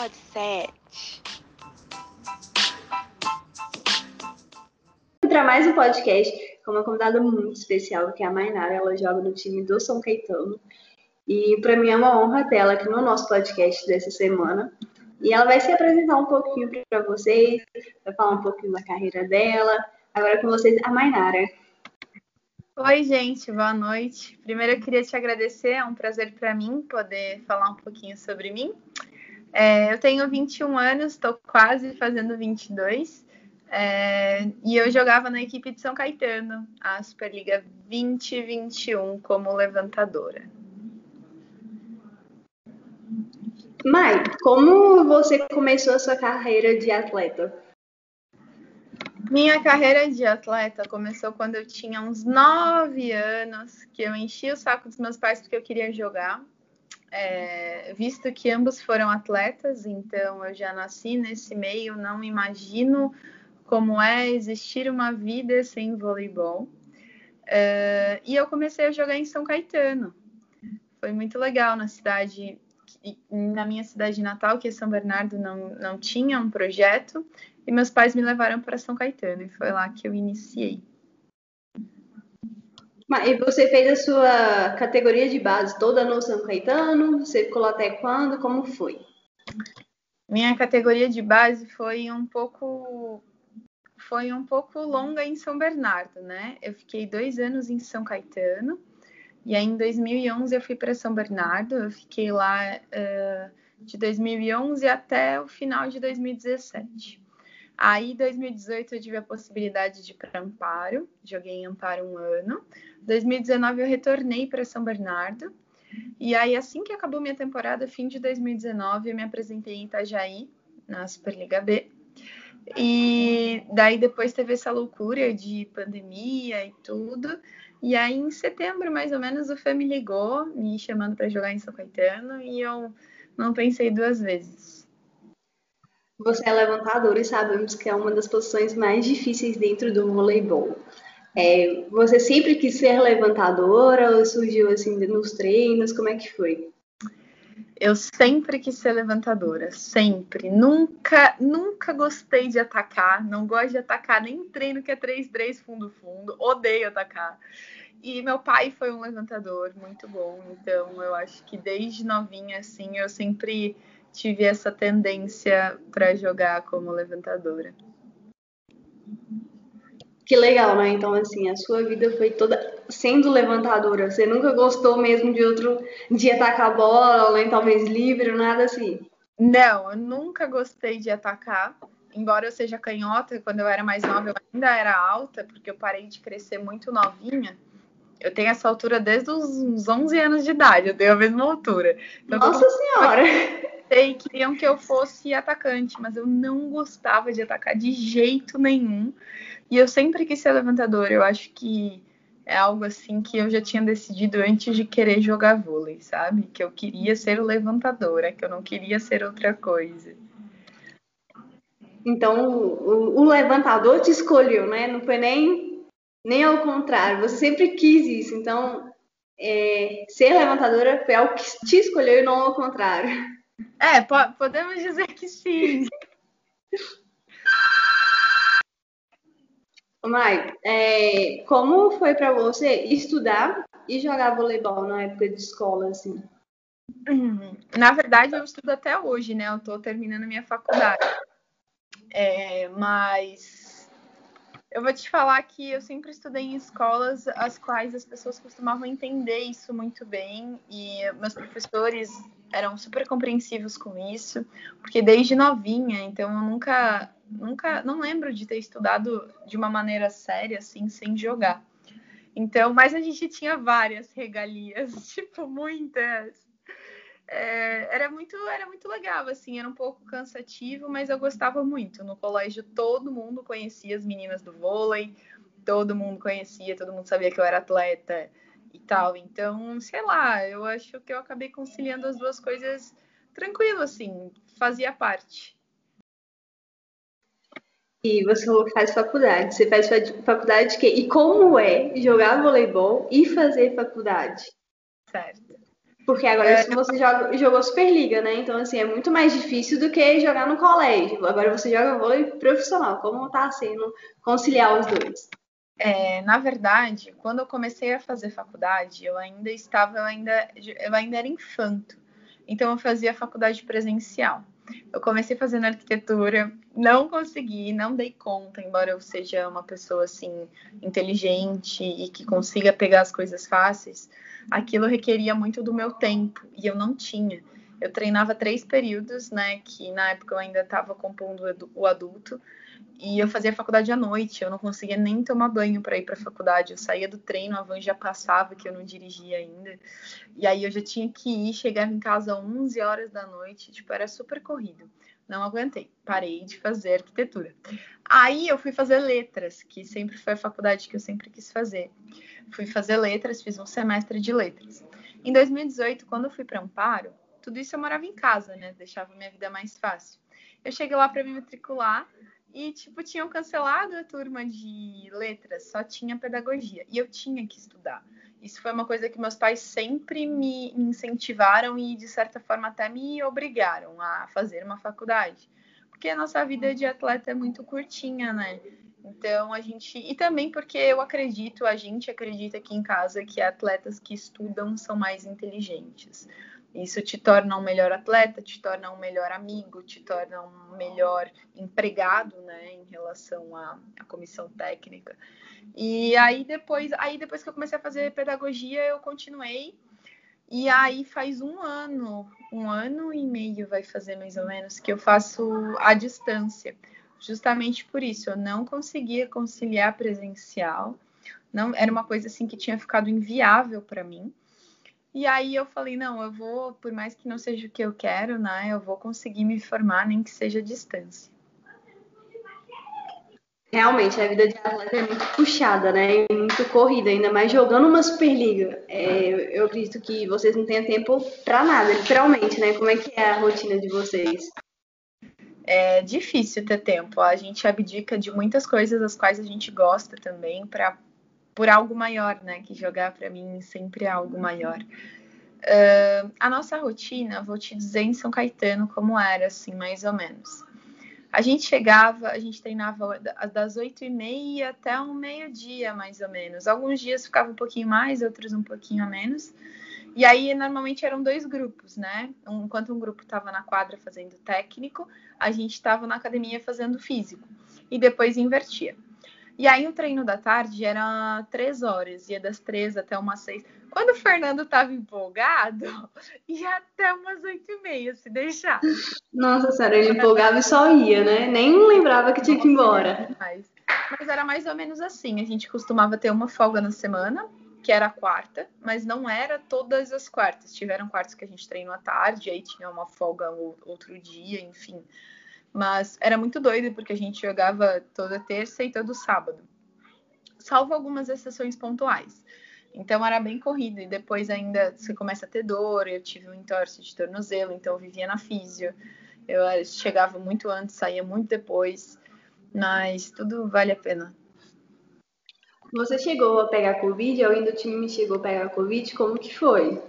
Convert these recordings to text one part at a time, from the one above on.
Pod 7. Para mais um podcast com uma convidada muito especial, que é a Mainara. Ela joga no time do São Caetano. E para mim é uma honra tê-la aqui no nosso podcast dessa semana. E ela vai se apresentar um pouquinho para vocês, vai falar um pouquinho da carreira dela. Agora com vocês, a Mainara. Oi, gente, boa noite. Primeiro eu queria te agradecer, é um prazer para mim poder falar um pouquinho sobre mim. É, eu tenho 21 anos, estou quase fazendo 22, é, e eu jogava na equipe de São Caetano, a Superliga 2021, como levantadora. Mai, como você começou a sua carreira de atleta? Minha carreira de atleta começou quando eu tinha uns 9 anos, que eu enchi o saco dos meus pais porque eu queria jogar. É, visto que ambos foram atletas, então eu já nasci nesse meio, não imagino como é existir uma vida sem voleibol. É, e eu comecei a jogar em São Caetano. Foi muito legal na cidade, na minha cidade natal, que é São Bernardo, não, não tinha um projeto, e meus pais me levaram para São Caetano, e foi lá que eu iniciei. E você fez a sua categoria de base toda no São Caetano? Você ficou lá até quando? Como foi? Minha categoria de base foi um pouco foi um pouco longa em São Bernardo, né? Eu fiquei dois anos em São Caetano e aí em 2011 eu fui para São Bernardo. Eu fiquei lá uh, de 2011 até o final de 2017. Aí, em 2018, eu tive a possibilidade de ir para Amparo, joguei em Amparo um ano. 2019, eu retornei para São Bernardo. E aí, assim que acabou minha temporada, fim de 2019, eu me apresentei em Itajaí, na Superliga B. E daí depois teve essa loucura de pandemia e tudo. E aí, em setembro, mais ou menos, o Fê me ligou, me chamando para jogar em São Caetano, e eu não pensei duas vezes você é levantadora e sabemos que é uma das posições mais difíceis dentro do voleibol. É, você sempre quis ser levantadora ou surgiu assim nos treinos? Como é que foi? Eu sempre quis ser levantadora, sempre. Nunca, nunca gostei de atacar, não gosto de atacar nem treino que é 3-3 fundo-fundo, odeio atacar. E meu pai foi um levantador muito bom, então eu acho que desde novinha assim eu sempre tive essa tendência para jogar como levantadora. Que legal, né? Então, assim, a sua vida foi toda sendo levantadora. Você nunca gostou mesmo de outro, de atacar a bola, nem talvez livre, nada assim? Não, eu nunca gostei de atacar. Embora eu seja canhota, quando eu era mais nova eu ainda era alta, porque eu parei de crescer muito novinha. Eu tenho essa altura desde os 11 anos de idade, eu tenho a mesma altura. Então, Nossa Senhora! E queriam que eu fosse atacante, mas eu não gostava de atacar de jeito nenhum. E eu sempre quis ser levantadora. Eu acho que é algo assim que eu já tinha decidido antes de querer jogar vôlei, sabe? Que eu queria ser levantadora, que eu não queria ser outra coisa. Então, o, o levantador te escolheu, né? Não foi nem, nem ao contrário. Você sempre quis isso. Então, é, ser levantadora foi algo que te escolheu e não ao contrário. É, po podemos dizer que sim. Mai, é, como foi para você estudar e jogar voleibol na época de escola, assim? Na verdade, eu estudo até hoje, né? Eu estou terminando minha faculdade. É, mas eu vou te falar que eu sempre estudei em escolas as quais as pessoas costumavam entender isso muito bem e meus professores eram super compreensivos com isso, porque desde novinha, então eu nunca, nunca, não lembro de ter estudado de uma maneira séria assim, sem jogar. Então, mas a gente tinha várias regalias, tipo muitas é, era muito era muito legal assim era um pouco cansativo mas eu gostava muito. No colégio todo mundo conhecia as meninas do vôlei todo mundo conhecia todo mundo sabia que eu era atleta e tal. Então sei lá eu acho que eu acabei conciliando as duas coisas tranquilo assim fazia parte. E você faz faculdade. Você faz faculdade que e como é jogar voleibol e fazer faculdade? Certo Porque agora é... você joga, jogou Superliga, né? Então, assim, é muito mais difícil do que jogar no colégio. Agora você joga vôlei profissional. Como tá sendo conciliar os dois? É, na verdade, quando eu comecei a fazer faculdade, eu ainda estava, eu ainda, eu ainda era infanto. Então, eu fazia faculdade presencial. Eu comecei fazendo arquitetura, não consegui, não dei conta, embora eu seja uma pessoa assim inteligente e que consiga pegar as coisas fáceis, aquilo requeria muito do meu tempo e eu não tinha. Eu treinava três períodos, né? Que na época eu ainda estava compondo o adulto. E eu fazia faculdade à noite, eu não conseguia nem tomar banho para ir para a faculdade. Eu saía do treino, a van já passava, que eu não dirigia ainda. E aí eu já tinha que ir, chegava em casa às 11 horas da noite, tipo, era super corrido. Não aguentei, parei de fazer arquitetura. Aí eu fui fazer letras, que sempre foi a faculdade que eu sempre quis fazer. Fui fazer letras, fiz um semestre de letras. Em 2018, quando eu fui para Amparo, tudo isso eu morava em casa, né? Deixava minha vida mais fácil. Eu cheguei lá para me matricular e, tipo, tinham cancelado a turma de letras, só tinha pedagogia. E eu tinha que estudar. Isso foi uma coisa que meus pais sempre me incentivaram e, de certa forma, até me obrigaram a fazer uma faculdade. Porque a nossa vida de atleta é muito curtinha, né? Então a gente. E também porque eu acredito, a gente acredita aqui em casa que atletas que estudam são mais inteligentes. Isso te torna um melhor atleta, te torna um melhor amigo, te torna um melhor empregado, né, em relação à, à comissão técnica. E aí depois, aí depois que eu comecei a fazer pedagogia, eu continuei. E aí faz um ano, um ano e meio vai fazer mais ou menos, que eu faço à distância. Justamente por isso, eu não conseguia conciliar presencial. Não, era uma coisa assim que tinha ficado inviável para mim. E aí eu falei, não, eu vou, por mais que não seja o que eu quero, né? Eu vou conseguir me formar, nem que seja à distância. Realmente, a vida de atleta é muito puxada, né? E muito corrida, ainda mais jogando uma Superliga. É, eu acredito que vocês não tenham tempo para nada, literalmente, né? Como é que é a rotina de vocês? É difícil ter tempo. A gente abdica de muitas coisas das quais a gente gosta também para por algo maior, né? Que jogar para mim sempre é algo maior. Uh, a nossa rotina, vou te dizer em São Caetano como era, assim, mais ou menos. A gente chegava, a gente treinava das oito e meia até um meio-dia, mais ou menos. Alguns dias ficava um pouquinho mais, outros um pouquinho a menos. E aí, normalmente eram dois grupos, né? Enquanto um grupo estava na quadra fazendo técnico, a gente estava na academia fazendo físico. E depois invertia. E aí o treino da tarde era três horas, ia das três até umas seis. Quando o Fernando estava empolgado, ia até umas oito e meia, se deixar. Nossa senhora, ele empolgava e só ia, né? Nem lembrava que tinha que ir embora. Mas, mas era mais ou menos assim. A gente costumava ter uma folga na semana, que era a quarta, mas não era todas as quartas. Tiveram quartas que a gente treinou à tarde, aí tinha uma folga outro dia, enfim. Mas era muito doido porque a gente jogava toda terça e todo sábado, salvo algumas exceções pontuais. Então era bem corrido e depois ainda você começa a ter dor. Eu tive um entorse de tornozelo, então eu vivia na físio. Eu eh, chegava muito antes, saía muito depois, mas tudo vale a pena. Você chegou a pegar Covid? Alguém do time chegou a pegar Covid? Como que foi?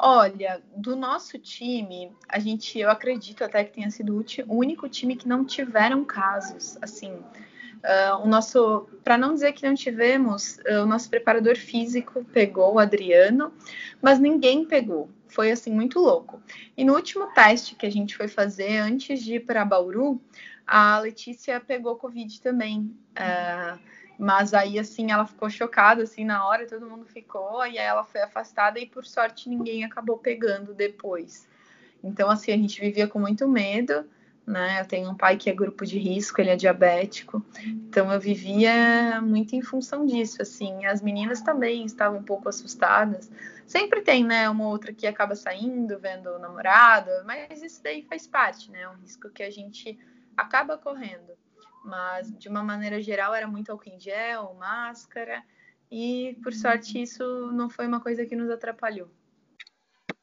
Olha, do nosso time, a gente, eu acredito até que tenha sido o único time que não tiveram casos, assim. Uh, o nosso, para não dizer que não tivemos, uh, o nosso preparador físico pegou o Adriano, mas ninguém pegou. Foi assim muito louco. E no último teste que a gente foi fazer antes de ir para Bauru, a Letícia pegou Covid também. Uh, mas aí, assim, ela ficou chocada, assim, na hora, todo mundo ficou, e aí ela foi afastada e, por sorte, ninguém acabou pegando depois. Então, assim, a gente vivia com muito medo, né? Eu tenho um pai que é grupo de risco, ele é diabético, então eu vivia muito em função disso, assim. As meninas também estavam um pouco assustadas. Sempre tem, né, uma outra que acaba saindo, vendo o namorado, mas isso daí faz parte, né? É um risco que a gente acaba correndo mas de uma maneira geral era muito álcool em gel, máscara, e por sorte isso não foi uma coisa que nos atrapalhou.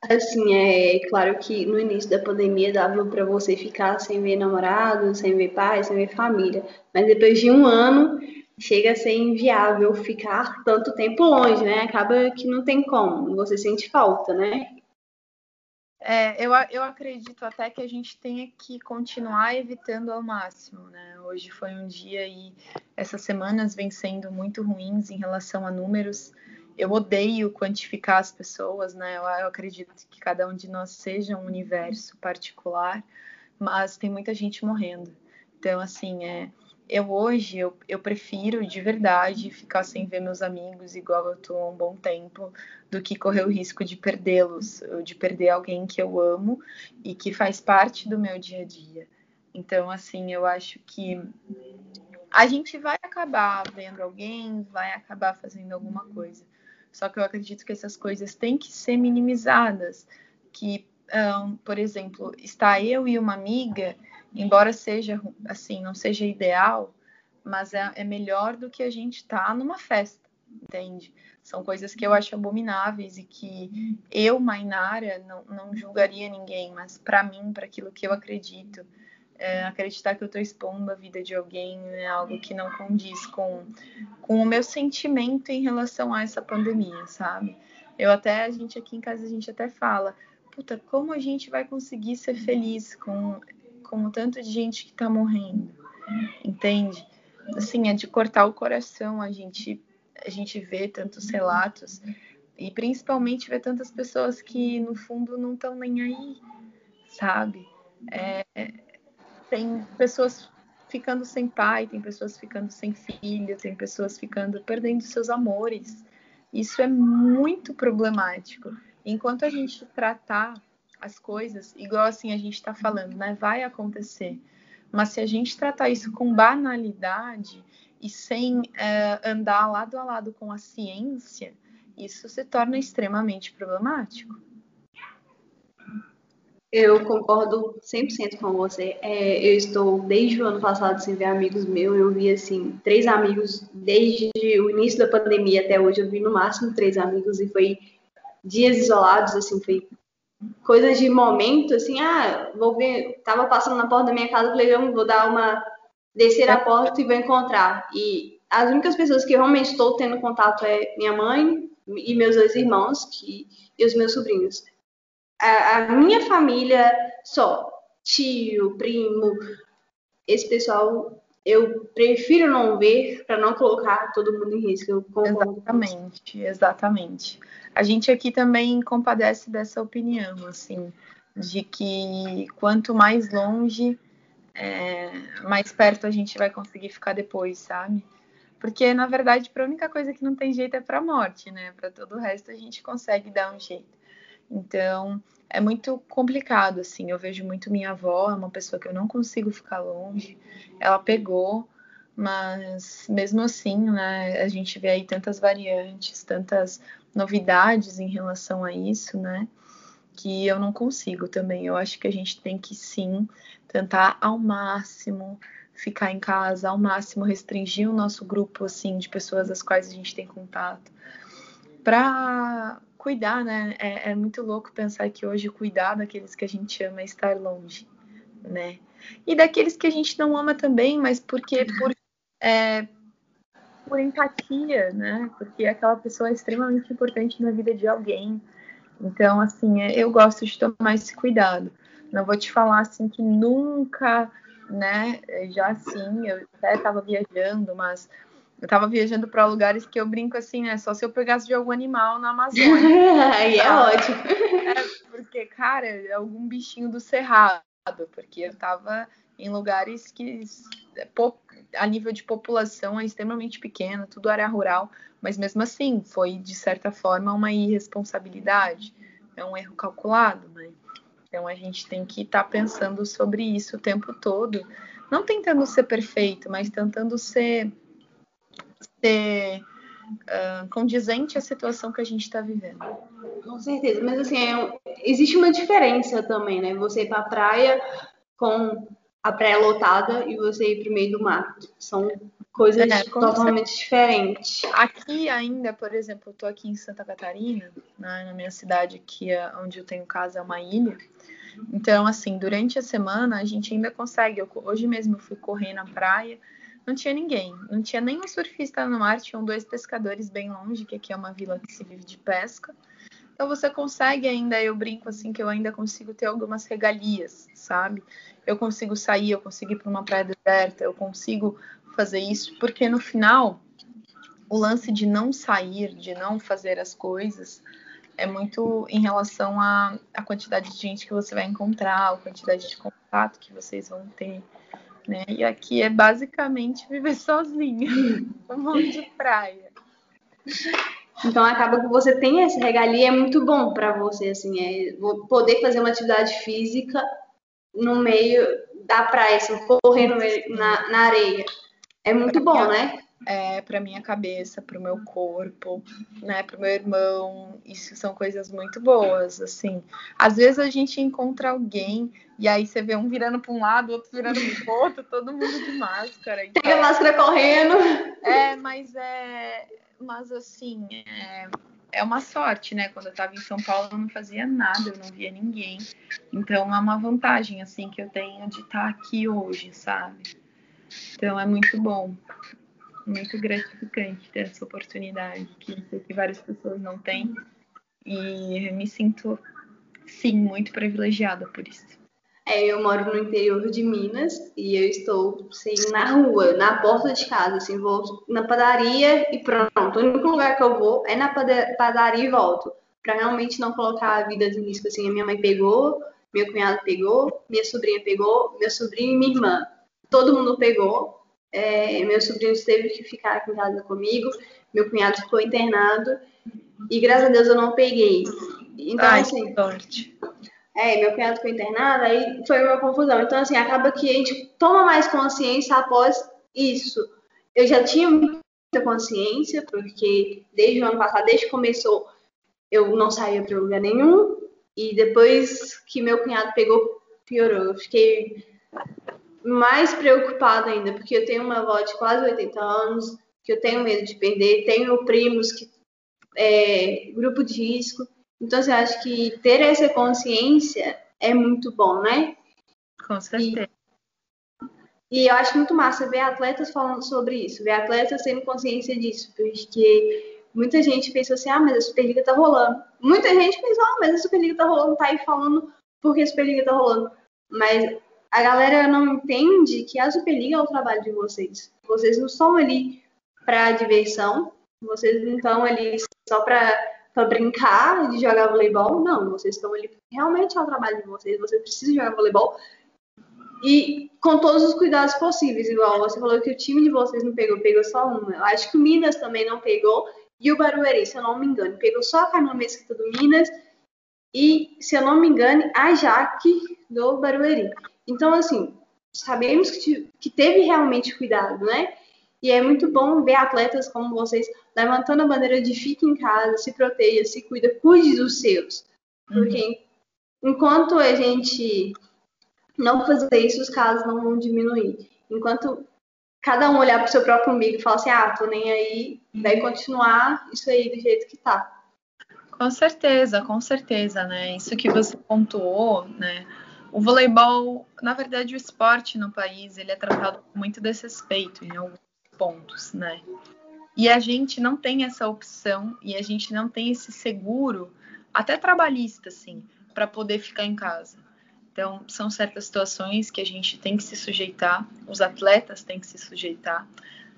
Assim, é claro que no início da pandemia dava para você ficar sem ver namorado, sem ver pai, sem ver família, mas depois de um ano chega a ser inviável ficar tanto tempo longe, né? Acaba que não tem como, você sente falta, né? É, eu, eu acredito até que a gente tenha que continuar evitando ao máximo, né? Hoje foi um dia e essas semanas vêm sendo muito ruins em relação a números. Eu odeio quantificar as pessoas, né? Eu, eu acredito que cada um de nós seja um universo particular, mas tem muita gente morrendo. Então, assim, é, eu hoje eu, eu prefiro de verdade ficar sem ver meus amigos igual eu tô há um bom tempo do que correr o risco de perdê-los, de perder alguém que eu amo e que faz parte do meu dia a dia. Então, assim, eu acho que a gente vai acabar vendo alguém, vai acabar fazendo alguma coisa. Só que eu acredito que essas coisas têm que ser minimizadas. Que, um, por exemplo, está eu e uma amiga embora seja assim, não seja ideal, mas é, é melhor do que a gente estar tá numa festa, entende? São coisas que eu acho abomináveis e que eu, Mainara, não, não julgaria ninguém, mas para mim, para aquilo que eu acredito, é, acreditar que eu estou expondo a vida de alguém é algo que não condiz com, com o meu sentimento em relação a essa pandemia, sabe? Eu até, a gente aqui em casa, a gente até fala, puta, como a gente vai conseguir ser feliz com como tanto de gente que está morrendo, entende? Assim, é de cortar o coração a gente a gente vê tantos relatos e principalmente ver tantas pessoas que no fundo não estão nem aí, sabe? É, tem pessoas ficando sem pai, tem pessoas ficando sem filho, tem pessoas ficando perdendo seus amores. Isso é muito problemático. Enquanto a gente tratar as coisas, igual assim a gente está falando, né? Vai acontecer. Mas se a gente tratar isso com banalidade e sem é, andar lado a lado com a ciência, isso se torna extremamente problemático. Eu concordo 100% com você. É, eu estou desde o ano passado sem ver amigos meus. Eu vi, assim, três amigos desde o início da pandemia até hoje. Eu vi no máximo três amigos e foi dias isolados, assim, foi coisas de momento, assim, ah, vou ver, tava passando na porta da minha casa, falei, vou dar uma, descer a porta e vou encontrar. E as únicas pessoas que eu realmente estou tendo contato é minha mãe e meus dois irmãos que, e os meus sobrinhos. A, a minha família só, tio, primo, esse pessoal eu prefiro não ver para não colocar todo mundo em risco. exatamente, exatamente. A gente aqui também compadece dessa opinião, assim, de que quanto mais longe, é, mais perto a gente vai conseguir ficar depois, sabe? Porque, na verdade, para a única coisa que não tem jeito é para a morte, né? Para todo o resto a gente consegue dar um jeito. Então, é muito complicado, assim. Eu vejo muito minha avó, é uma pessoa que eu não consigo ficar longe. Ela pegou, mas mesmo assim, né, a gente vê aí tantas variantes, tantas novidades em relação a isso, né? Que eu não consigo também. Eu acho que a gente tem que sim tentar ao máximo ficar em casa, ao máximo restringir o nosso grupo assim de pessoas às quais a gente tem contato, para cuidar, né? É, é, muito louco pensar que hoje cuidar daqueles que a gente ama é estar longe, né? E daqueles que a gente não ama também, mas porque por é, por empatia, né? Porque aquela pessoa é extremamente importante na vida de alguém. Então, assim, é, eu gosto de tomar esse cuidado. Não vou te falar assim que nunca, né? Já assim, eu até estava viajando, mas eu estava viajando para lugares que eu brinco assim, né? Só se eu pegasse de algum animal na Amazônia. Aí é ótimo. É, porque, cara, é algum bichinho do cerrado, porque eu estava em lugares que é a nível de população é extremamente pequeno, tudo área rural, mas mesmo assim foi de certa forma uma irresponsabilidade, é um erro calculado, né? Então a gente tem que estar tá pensando sobre isso o tempo todo, não tentando ser perfeito, mas tentando ser, ser uh, condizente à situação que a gente está vivendo. Com certeza, mas assim, é, existe uma diferença também, né? Você ir para a praia com a praia lotada e você ir para o meio do mato. São coisas é, totalmente você... diferentes. Aqui ainda, por exemplo, eu estou aqui em Santa Catarina, né, na minha cidade, que é onde eu tenho casa, é uma ilha. Então, assim, durante a semana a gente ainda consegue. Eu, hoje mesmo eu fui correr na praia, não tinha ninguém, não tinha nenhum surfista no mar, tinham dois pescadores bem longe, que aqui é uma vila que se vive de pesca. Então você consegue ainda, eu brinco assim que eu ainda consigo ter algumas regalias, sabe? Eu consigo sair, eu consigo ir para uma praia deserta, eu consigo fazer isso, porque no final o lance de não sair, de não fazer as coisas, é muito em relação à, à quantidade de gente que você vai encontrar, a quantidade de contato que vocês vão ter né? E aqui é basicamente viver sozinha, um monte de praia. Então acaba que você tem essa regalia, é muito bom para você, assim, é poder fazer uma atividade física no meio da praia, assim, correr na, na areia. É muito bom, né? É, para minha cabeça, para o meu corpo, né, para o meu irmão. Isso são coisas muito boas, assim. Às vezes a gente encontra alguém e aí você vê um virando para um lado, outro virando para o outro, todo mundo de máscara. Então... Tem a máscara correndo. É, mas é, mas assim, é, é uma sorte, né? Quando eu estava em São Paulo, eu não fazia nada, eu não via ninguém. Então é uma vantagem assim que eu tenho de estar aqui hoje, sabe? Então é muito bom muito gratificante ter essa oportunidade, que que várias pessoas não têm. E me sinto, sim, muito privilegiada por isso. É, eu moro no interior de Minas e eu estou assim, na rua, na porta de casa, assim, vou na padaria e pronto. O único lugar que eu vou é na padaria e volto, para realmente não colocar a vida de risco. Assim, a minha mãe pegou, meu cunhado pegou, minha sobrinha pegou, meu sobrinho e minha irmã. Todo mundo pegou é, meu sobrinho teve que ficar aqui em casa comigo, meu cunhado ficou internado e graças a Deus eu não peguei. Então, Ai, assim. sorte. É, meu cunhado ficou internado, aí foi uma confusão. Então, assim, acaba que a gente toma mais consciência após isso. Eu já tinha muita consciência, porque desde o ano passado, desde que começou, eu não saía para lugar nenhum. E depois que meu cunhado pegou, piorou. Eu fiquei mais preocupada ainda, porque eu tenho uma avó de quase 80 anos, que eu tenho medo de perder, tenho primos que é grupo de risco. Então, você acha que ter essa consciência é muito bom, né? Com certeza. E, e eu acho muito massa ver atletas falando sobre isso, ver atletas tendo consciência disso, porque muita gente pensa assim, ah, mas a Superliga tá rolando. Muita gente pensa, ah, mas a Superliga tá rolando, tá aí falando porque a Superliga tá rolando. Mas a galera não entende que a Superliga é o trabalho de vocês. Vocês não estão ali para diversão, vocês não estão ali só para brincar de jogar voleibol, não. Vocês estão ali realmente é o trabalho de vocês. Você precisa jogar voleibol e com todos os cuidados possíveis. Igual você falou que o time de vocês não pegou, pegou só uma. Eu acho que o Minas também não pegou e o Barueri, se eu não me engano, pegou só a Carmen Mesquita do Minas e, se eu não me engano, a Jaque do Barueri. Então, assim, sabemos que, que teve realmente cuidado, né? E é muito bom ver atletas como vocês levantando a bandeira de fique em casa, se proteja, se cuida, cuide dos seus. Porque uhum. enquanto a gente não fazer isso, os casos não vão diminuir. Enquanto cada um olhar para o seu próprio umbigo e falar assim, ah, tô nem aí, vai continuar isso aí do jeito que tá. Com certeza, com certeza, né? Isso que você pontuou, né? O voleibol, na verdade, o esporte no país, ele é tratado com muito desrespeito em alguns pontos, né? E a gente não tem essa opção e a gente não tem esse seguro, até trabalhista, assim, para poder ficar em casa. Então, são certas situações que a gente tem que se sujeitar, os atletas têm que se sujeitar.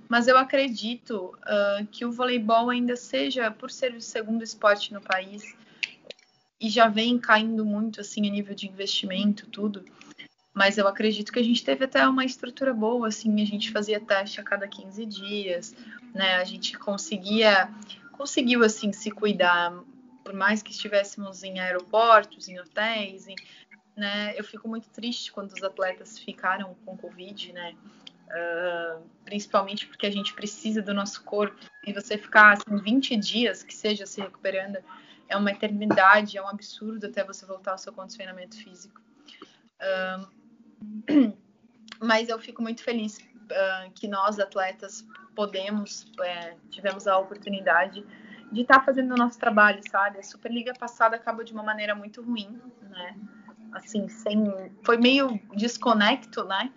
Mas eu acredito uh, que o voleibol ainda seja, por ser o segundo esporte no país, e já vem caindo muito assim a nível de investimento, tudo. Mas eu acredito que a gente teve até uma estrutura boa, assim, a gente fazia teste a cada 15 dias, né? A gente conseguia conseguiu assim se cuidar, por mais que estivéssemos em aeroportos, em hotéis, em, né? Eu fico muito triste quando os atletas ficaram com covid, né? Uh, principalmente porque a gente precisa do nosso corpo e você ficar assim 20 dias que seja se recuperando é uma eternidade, é um absurdo até você voltar ao seu condicionamento físico. Uh, mas eu fico muito feliz uh, que nós, atletas, podemos, é, tivemos a oportunidade de estar tá fazendo o nosso trabalho, sabe? A Superliga passada acabou de uma maneira muito ruim, né? Assim, sem, foi meio desconecto, né?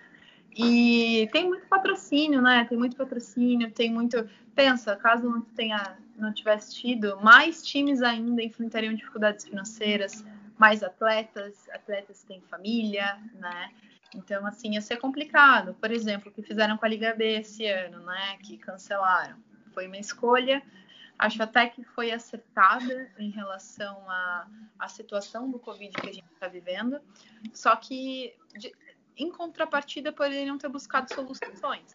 E tem muito patrocínio, né? Tem muito patrocínio, tem muito. Pensa, caso não tenha, não tivesse tido, mais times ainda enfrentariam dificuldades financeiras, mais atletas, atletas têm família, né? Então, assim, ia ser complicado. Por exemplo, o que fizeram com a Liga B esse ano, né? Que cancelaram. Foi uma escolha Acho até que foi acertada em relação à, à situação do Covid que a gente está vivendo, só que de, em contrapartida poderiam ter buscado soluções.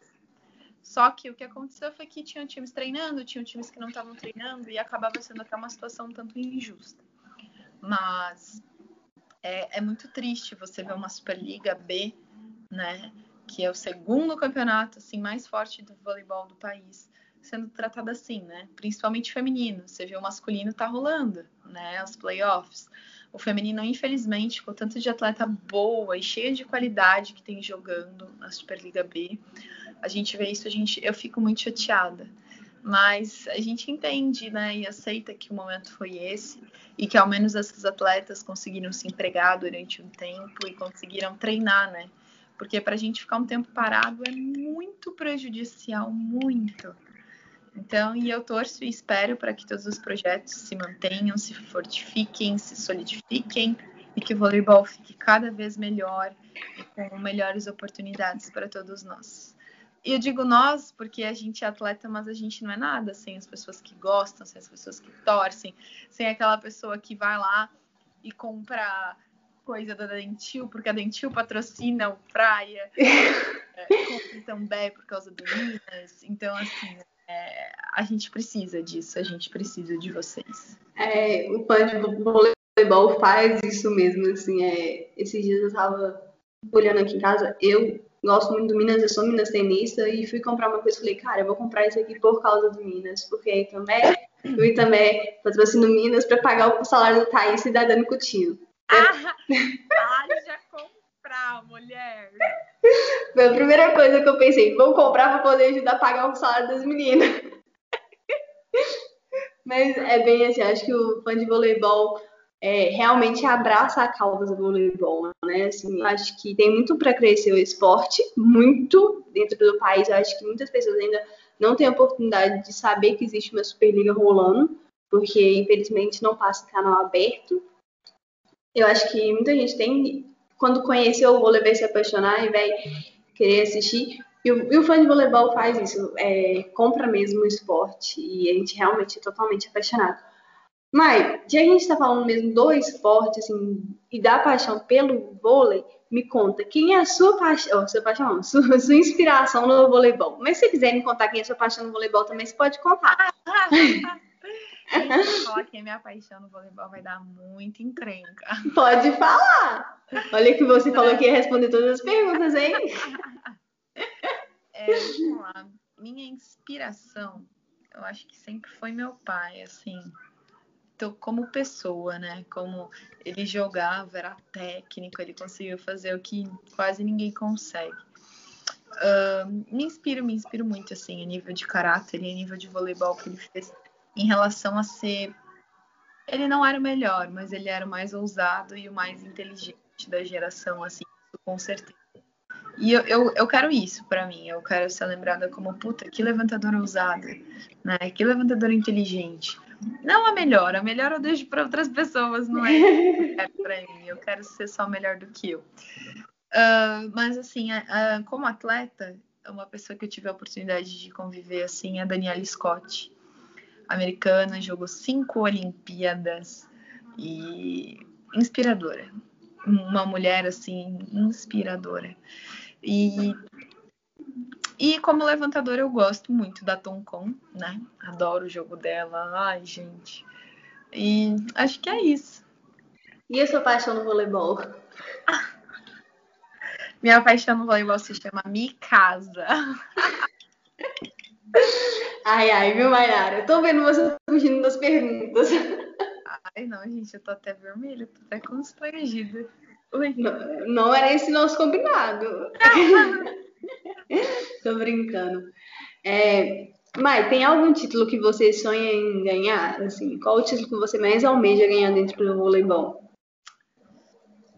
Só que o que aconteceu foi que tinham times treinando, tinham times que não estavam treinando e acabava sendo até uma situação um tanto injusta. Mas é, é muito triste você ver uma Superliga B, né, que é o segundo campeonato assim mais forte do voleibol do país, sendo tratada assim, né? Principalmente feminino. Você vê o masculino tá rolando, né? Os playoffs. O feminino, infelizmente, com tanto de atleta boa e cheia de qualidade que tem jogando na Superliga B, a gente vê isso, a gente, eu fico muito chateada. Mas a gente entende, né, e aceita que o momento foi esse e que ao menos essas atletas conseguiram se empregar durante um tempo e conseguiram treinar, né? Porque para a gente ficar um tempo parado é muito prejudicial, muito. Então, e eu torço e espero para que todos os projetos se mantenham, se fortifiquem, se solidifiquem e que o voleibol fique cada vez melhor e com melhores oportunidades para todos nós. E eu digo nós porque a gente é atleta, mas a gente não é nada sem as pessoas que gostam, sem as pessoas que torcem, sem aquela pessoa que vai lá e compra coisa da Dentil, porque a Dentil patrocina o Praia, é, compra também por causa do Minas. Então, assim, é, a gente precisa disso, a gente precisa de vocês. É, o fã de voleibol faz isso mesmo, assim, é, esses dias eu tava olhando aqui em casa, eu gosto muito do Minas, eu sou Minas tenista e fui comprar uma coisa e falei, cara, eu vou comprar isso aqui por causa do Minas, porque aí também eu também patrocino Minas para pagar o salário do Thaís e da Dani Coutinho. Ah, já comprar, mulher. Foi a primeira coisa que eu pensei, vou comprar para poder ajudar a pagar o salário das meninas. Mas é bem assim, acho que o fã de voleibol é, realmente abraça a causa do voleibol, né? Assim, acho que tem muito para crescer o esporte, muito dentro do país. Eu acho que muitas pessoas ainda não têm a oportunidade de saber que existe uma Superliga rolando, porque infelizmente não passa canal aberto. Eu acho que muita gente tem quando conheceu o vôlei se apaixonar e vai querer assistir. E o, e o fã de voleibol faz isso, é, compra mesmo o esporte e a gente realmente é totalmente apaixonado. Mas, já que a gente está falando mesmo do esporte, assim, e da paixão pelo vôlei, me conta, quem é a sua paixão, sua paixão, sua, sua inspiração no voleibol? Mas se quiser me contar quem é a sua paixão no voleibol também, você pode contar. Se falar que é minha paixão no voleibol vai dar muito encrenca. Pode falar! Olha que você falou que ia responder todas as perguntas, hein? É, vamos lá. Minha inspiração, eu acho que sempre foi meu pai, assim. Então, como pessoa, né? Como ele jogava, era técnico, ele conseguiu fazer o que quase ninguém consegue. Uh, me inspiro, me inspiro muito, assim, a nível de caráter e a nível de voleibol que ele fez em relação a ser. Ele não era o melhor, mas ele era o mais ousado e o mais inteligente da geração, assim, com certeza. E eu, eu, eu quero isso para mim. Eu quero ser lembrada como, puta, que levantadora ousada, né? Que levantadora inteligente. Não a melhor, a melhor eu deixo para outras pessoas, não é para mim. Eu quero ser só melhor do que eu. Uh, mas assim, uh, como atleta, uma pessoa que eu tive a oportunidade de conviver assim é a Daniela Scott americana, jogou cinco Olimpíadas e inspiradora. Uma mulher assim, inspiradora. E, e como levantadora eu gosto muito da Tom Con, né? Adoro o jogo dela. Ai, gente. E acho que é isso. E a sua paixão no voleibol? Minha paixão no voleibol se chama Mikasa. Ai, ai, viu, Mayara? Eu tô vendo você fugindo das perguntas. Ai, não, gente, eu tô até vermelha, tô até constrangida. Não, não era esse nosso combinado. tô brincando. É, Mai, tem algum título que você sonha em ganhar? Assim, qual o título que você mais almeja ganhar dentro do voleibol?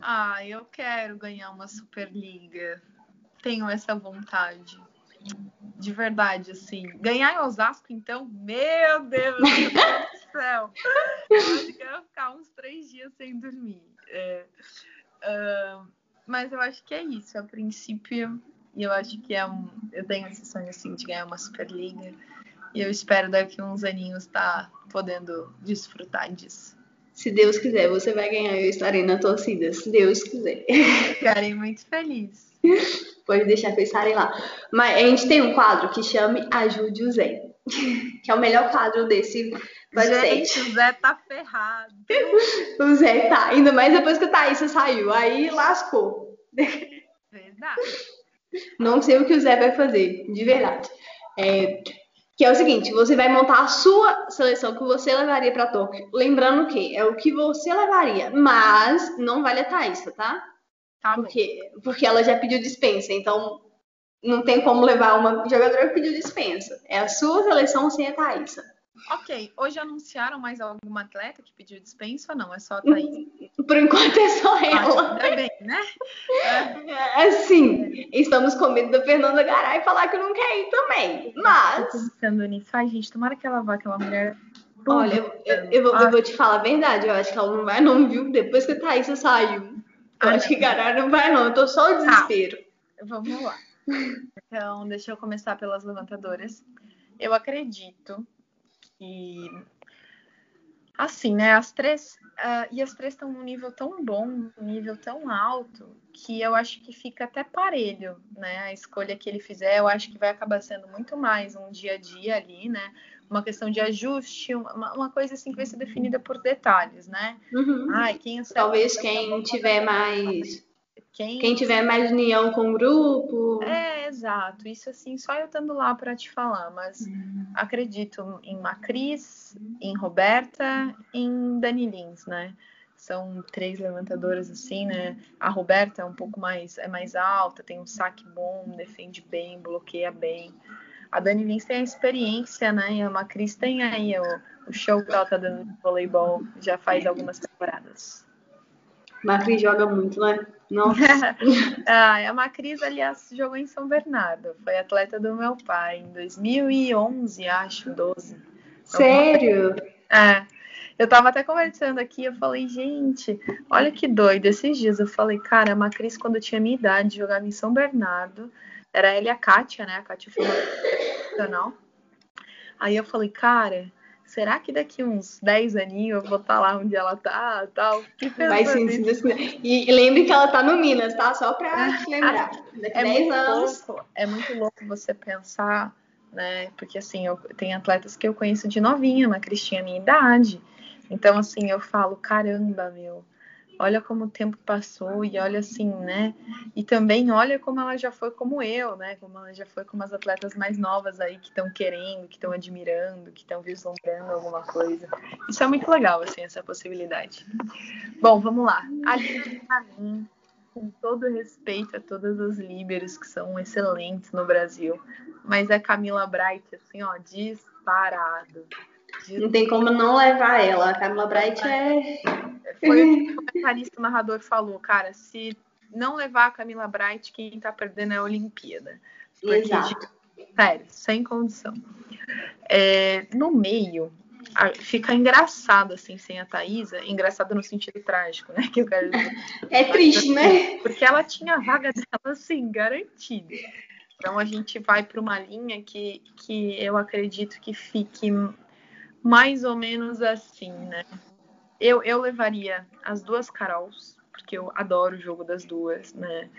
Ah, eu quero ganhar uma Superliga tenho essa vontade. De verdade, assim. Ganhar em Osasco, então, meu Deus do céu. Eu acho que eu ia ficar uns três dias sem dormir. É, uh, mas eu acho que é isso. A princípio, eu acho que é um. Eu tenho esse sonho assim de ganhar uma Superliga. E eu espero daqui uns aninhos estar tá podendo desfrutar disso. Se Deus quiser, você vai ganhar. Eu estarei na torcida, se Deus quiser. Ficarei muito feliz. Pode deixar estarei lá. Mas a gente tem um quadro que chama Ajude o Zé. Que é o melhor quadro desse podcast. Gente, o Zé tá ferrado. o Zé tá. Ainda mais depois que a Thaísa saiu. Aí lascou. Verdade. Não sei o que o Zé vai fazer, de verdade. É, que é o seguinte, você vai montar a sua seleção que você levaria para Tóquio. Lembrando que é o que você levaria, mas não vale a Thaísa, tá? Tá porque, porque ela já pediu dispensa, então não tem como levar uma jogadora que pediu dispensa. É a sua seleção sem a Thaísa. Ok, hoje anunciaram mais alguma atleta que pediu dispensa ou não? É só a Thaís? Por enquanto é só ela. Ainda bem, né? É, assim, estamos com medo da Fernanda Garay falar que não quer ir também. Mas. Eu tô pensando nisso. Ai, gente, tomara que ela vá, aquela mulher. Olha, eu, eu, eu, vou, eu, vou, te falar a verdade. Eu acho que ela não vai, não, viu? Depois que a Thaís saiu. Acho que Garay não vai, não. Eu tô só o desespero. Tá. Vamos lá. Então, deixa eu começar pelas levantadoras. Eu acredito e assim, né? As três uh, e as três estão num nível tão bom, num nível tão alto que eu acho que fica até parelho, né? A escolha que ele fizer, eu acho que vai acabar sendo muito mais um dia a dia ali, né? Uma questão de ajuste, uma, uma coisa assim que vai ser definida por detalhes, né? Uhum. Ai, quem Talvez quem tiver mais quem... Quem tiver mais união com o grupo. É, exato. Isso assim, só eu estando lá para te falar, mas uhum. acredito em Macris, em Roberta, em Dani Lins, né? São três levantadoras assim, né? A Roberta é um pouco mais é mais alta, tem um saque bom, defende bem, bloqueia bem. A Dani Lins tem a experiência, né? E a Macris tem aí o, o show que ela tá dando de voleibol já faz algumas temporadas. Macris joga muito, né? Nossa. ah, a Macris, aliás, jogou em São Bernardo. Foi atleta do meu pai em 2011, acho, 12. Sério? É. Eu tava até conversando aqui, eu falei, gente, olha que doido. Esses dias eu falei, cara, a Macris, quando tinha minha idade, jogava em São Bernardo. Era ela e a Kátia, né? A Kátia foi uma profissional. Aí eu falei, cara, será que daqui uns 10 aninhos eu vou estar tá lá onde ela tá, tal? Que Vai sim, sim, sim. E lembre que ela tá no Minas, tá? Só para te lembrar. Daqui é 10 anos. Louco, é muito louco você pensar, né? Porque assim, eu tenho atletas que eu conheço de novinha, uma Cristina minha idade. Então, assim, eu falo, caramba, meu, olha como o tempo passou e olha assim, né? E também olha como ela já foi como eu, né? Como ela já foi como as atletas mais novas aí que estão querendo, que estão admirando, que estão vislumbrando alguma coisa. Isso é muito legal, assim, essa possibilidade. Bom, vamos lá. Ali pra mim, com todo respeito a todas as líderes que são excelentes no Brasil, mas é Camila Bright, assim, ó, disparado. Não tem como não levar ela. A Camila Bright é. Foi o que o comentarista narrador falou, cara. Se não levar a Camila Bright, quem tá perdendo é a Olimpíada. Porque, Exato. Sério, sem condição. É, no meio, fica engraçado, assim, sem a Thaisa. Engraçado no sentido trágico, né? Que eu quero dizer. É triste, né? Porque ela tinha a vaga dela, assim, garantida. Então a gente vai para uma linha que, que eu acredito que fique mais ou menos assim, né? Eu, eu levaria as duas Carols, porque eu adoro o jogo das duas, né?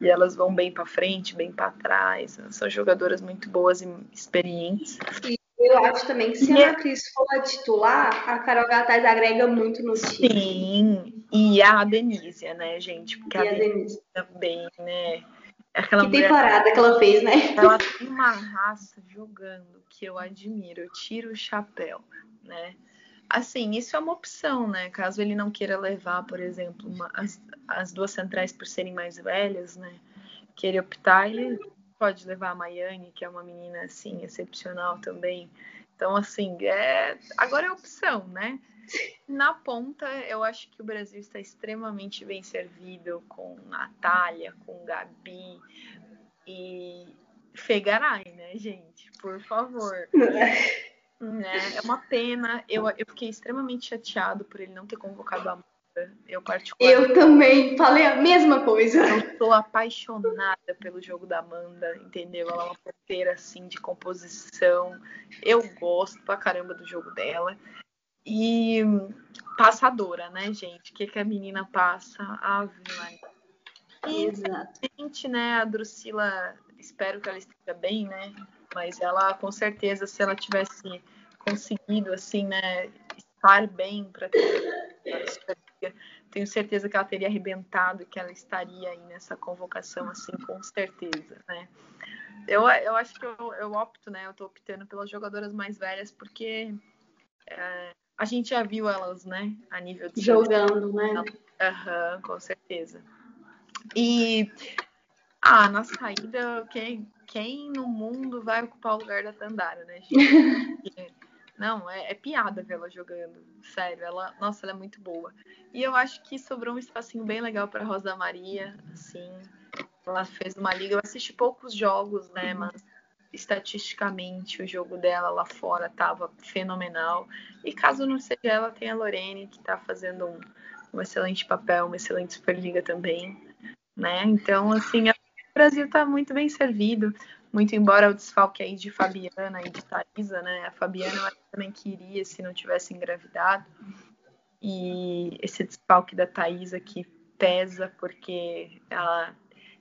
E elas vão bem para frente, bem para trás. São jogadoras muito boas e experientes. E eu acho também que se e a é Cris for a titular, a Carol Gataz agrega muito no time. Sim, e a Denise, né, gente? Porque e a, a Denise também, né? Aquela que temporada que ela fez, né? Ela tem uma raça jogando que eu admiro, eu tiro o chapéu, né? Assim, isso é uma opção, né? Caso ele não queira levar, por exemplo, uma, as, as duas centrais por serem mais velhas, né? Querer optar, ele pode levar a Maiane, que é uma menina, assim, excepcional também. Então, assim, é... agora é opção, né? Na ponta, eu acho que o Brasil está extremamente bem servido com Natália, com Gabi, e Fegaray, né, gente? Por favor. É, é uma pena. Eu, eu fiquei extremamente chateado por ele não ter convocado a Amanda. Eu, particularmente. Eu também falei a mesma coisa. Eu sou apaixonada pelo jogo da Amanda, entendeu? Ela é uma ponteira, assim, de composição. Eu gosto pra caramba do jogo dela. E passadora, né, gente? O que, que a menina passa? Ave Maria. E, Exato. né, a Drusila, espero que ela esteja bem, né? Mas ela, com certeza, se ela tivesse conseguido, assim, né, estar bem para ter tenho certeza que ela teria arrebentado, que ela estaria aí nessa convocação, assim, com certeza, né? Eu, eu acho que eu, eu opto, né? Eu tô optando pelas jogadoras mais velhas, porque é, a gente já viu elas, né? A nível de. Jogando, né? Aham, uhum, com certeza. E. Ah, na saída, quem, quem no mundo vai ocupar o lugar da Tandara, né, gente? Não, é, é, piada ver ela jogando. Sério, ela, nossa, ela é muito boa. E eu acho que sobrou um espacinho bem legal para Rosa Maria, assim. Ela fez uma liga. Eu assisti poucos jogos, né, mas estatisticamente o jogo dela lá fora estava fenomenal. E caso não seja ela, tem a Lorene que está fazendo um, um, excelente papel, uma excelente Superliga também, né? Então, assim, o Brasil está muito bem servido muito embora o desfalque aí de Fabiana e de Thaisa, né? A Fabiana eu também queria se não tivesse engravidado. E esse desfalque da Thaisa que pesa porque ela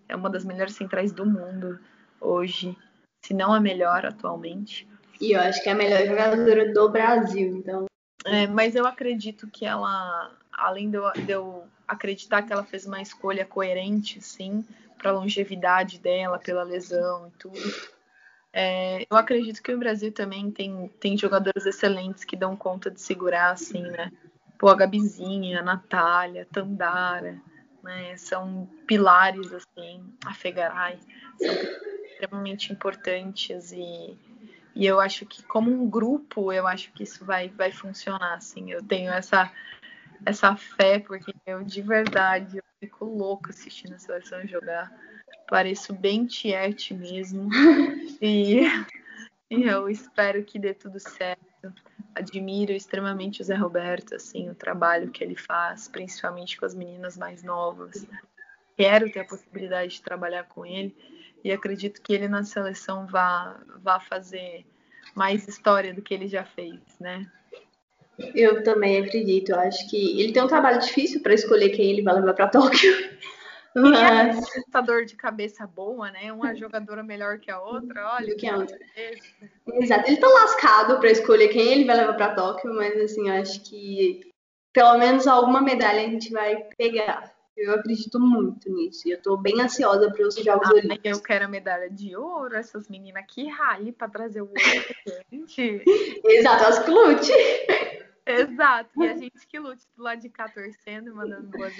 é uma das melhores centrais do mundo hoje, se não a melhor atualmente. E eu acho que é a melhor jogadora do Brasil, então. É, mas eu acredito que ela, além de eu, de eu acreditar que ela fez uma escolha coerente, sim, para a longevidade dela, pela lesão e tudo. É, eu acredito que o Brasil também tem, tem jogadores excelentes que dão conta de segurar, assim, né? Pô, a Gabizinha, a Natália, a Tandara, né? São pilares, assim, a Fegaray, são extremamente importantes e, e eu acho que como um grupo, eu acho que isso vai, vai funcionar, assim. Eu tenho essa, essa fé, porque eu, de verdade, fico louca assistindo a seleção jogar. Pareço bem tiete mesmo. e, e eu espero que dê tudo certo. Admiro extremamente o Zé Roberto, assim, o trabalho que ele faz, principalmente com as meninas mais novas. Quero ter a possibilidade de trabalhar com ele e acredito que ele na seleção vá, vá fazer mais história do que ele já fez, né? Eu também acredito. Eu acho que ele tem um trabalho difícil para escolher quem ele vai levar para Tóquio. Mas... É um dor de cabeça boa, né? Uma jogadora melhor que a outra, olha. Que a outra. Exato. Ele tá lascado para escolher quem ele vai levar para Tóquio, mas assim, eu acho que pelo menos alguma medalha a gente vai pegar. Eu acredito muito nisso. E eu tô bem ansiosa para os Jogos ah, Olímpicos. Eu quero a medalha de ouro, essas meninas que rali para trazer o ouro, gente. Exato, as clute. Exato. E a gente que lute do lado de cá torcendo e mandando boas.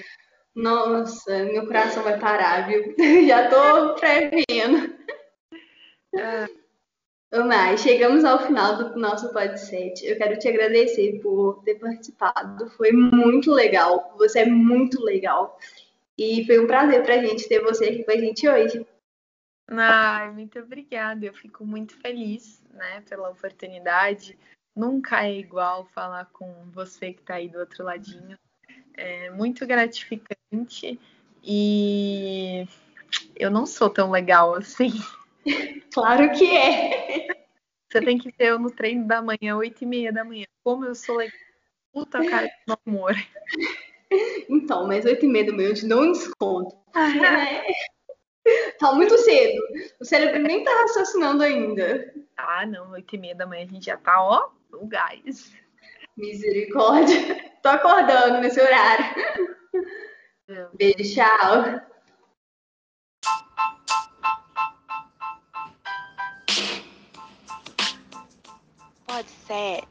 Nossa, meu coração vai parar, viu? Já tô prevendo. É. Mas chegamos ao final do nosso podcast. Eu quero te agradecer por ter participado. Foi muito legal. Você é muito legal. E foi um prazer pra gente ter você aqui com a gente hoje. Ai, muito obrigada. Eu fico muito feliz, né, pela oportunidade. Nunca é igual falar com você que está aí do outro ladinho. É muito gratificante e eu não sou tão legal assim. Claro que é. Você tem que ver eu no treino da manhã, oito e meia da manhã. Como eu sou legal. Puta cara de amor. Então, mas oito e meia da manhã eu te dou um desconto. Tá muito cedo. O cérebro nem tá raciocinando ainda. Ah, não, oito e meia da manhã a gente já tá, ó, o gás. Misericórdia. Tô acordando nesse horário. Beijo, tchau. Pode ser.